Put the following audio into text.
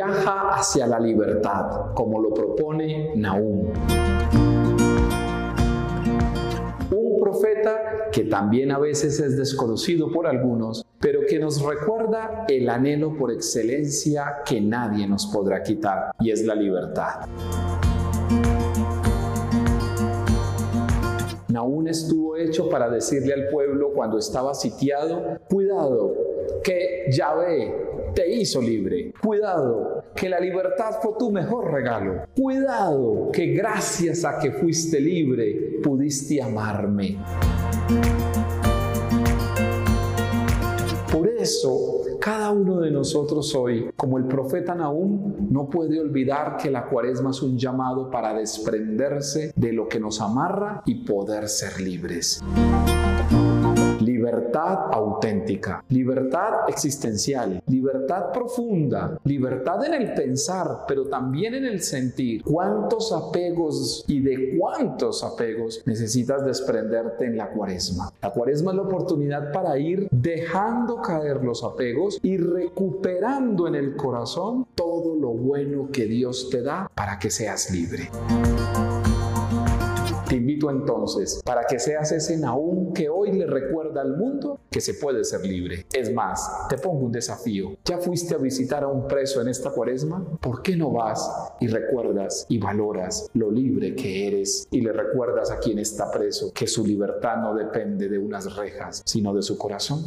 hacia la libertad, como lo propone Nahum. Un profeta que también a veces es desconocido por algunos, pero que nos recuerda el anhelo por excelencia que nadie nos podrá quitar, y es la libertad. Naún estuvo hecho para decirle al pueblo cuando estaba sitiado, cuidado, que Yahvé te hizo libre. Cuidado, que la libertad fue tu mejor regalo. Cuidado, que gracias a que fuiste libre pudiste amarme. Por eso, cada uno de nosotros hoy, como el profeta Nahum, no puede olvidar que la cuaresma es un llamado para desprenderse de lo que nos amarra y poder ser libres libertad auténtica, libertad existencial, libertad profunda, libertad en el pensar, pero también en el sentir. ¿Cuántos apegos y de cuántos apegos necesitas desprenderte en la cuaresma? La cuaresma es la oportunidad para ir dejando caer los apegos y recuperando en el corazón todo lo bueno que Dios te da para que seas libre. Te invito entonces para que seas ese Naúm que hoy le recuerda al mundo que se puede ser libre. Es más, te pongo un desafío. ¿Ya fuiste a visitar a un preso en esta cuaresma? ¿Por qué no vas y recuerdas y valoras lo libre que eres y le recuerdas a quien está preso que su libertad no depende de unas rejas, sino de su corazón?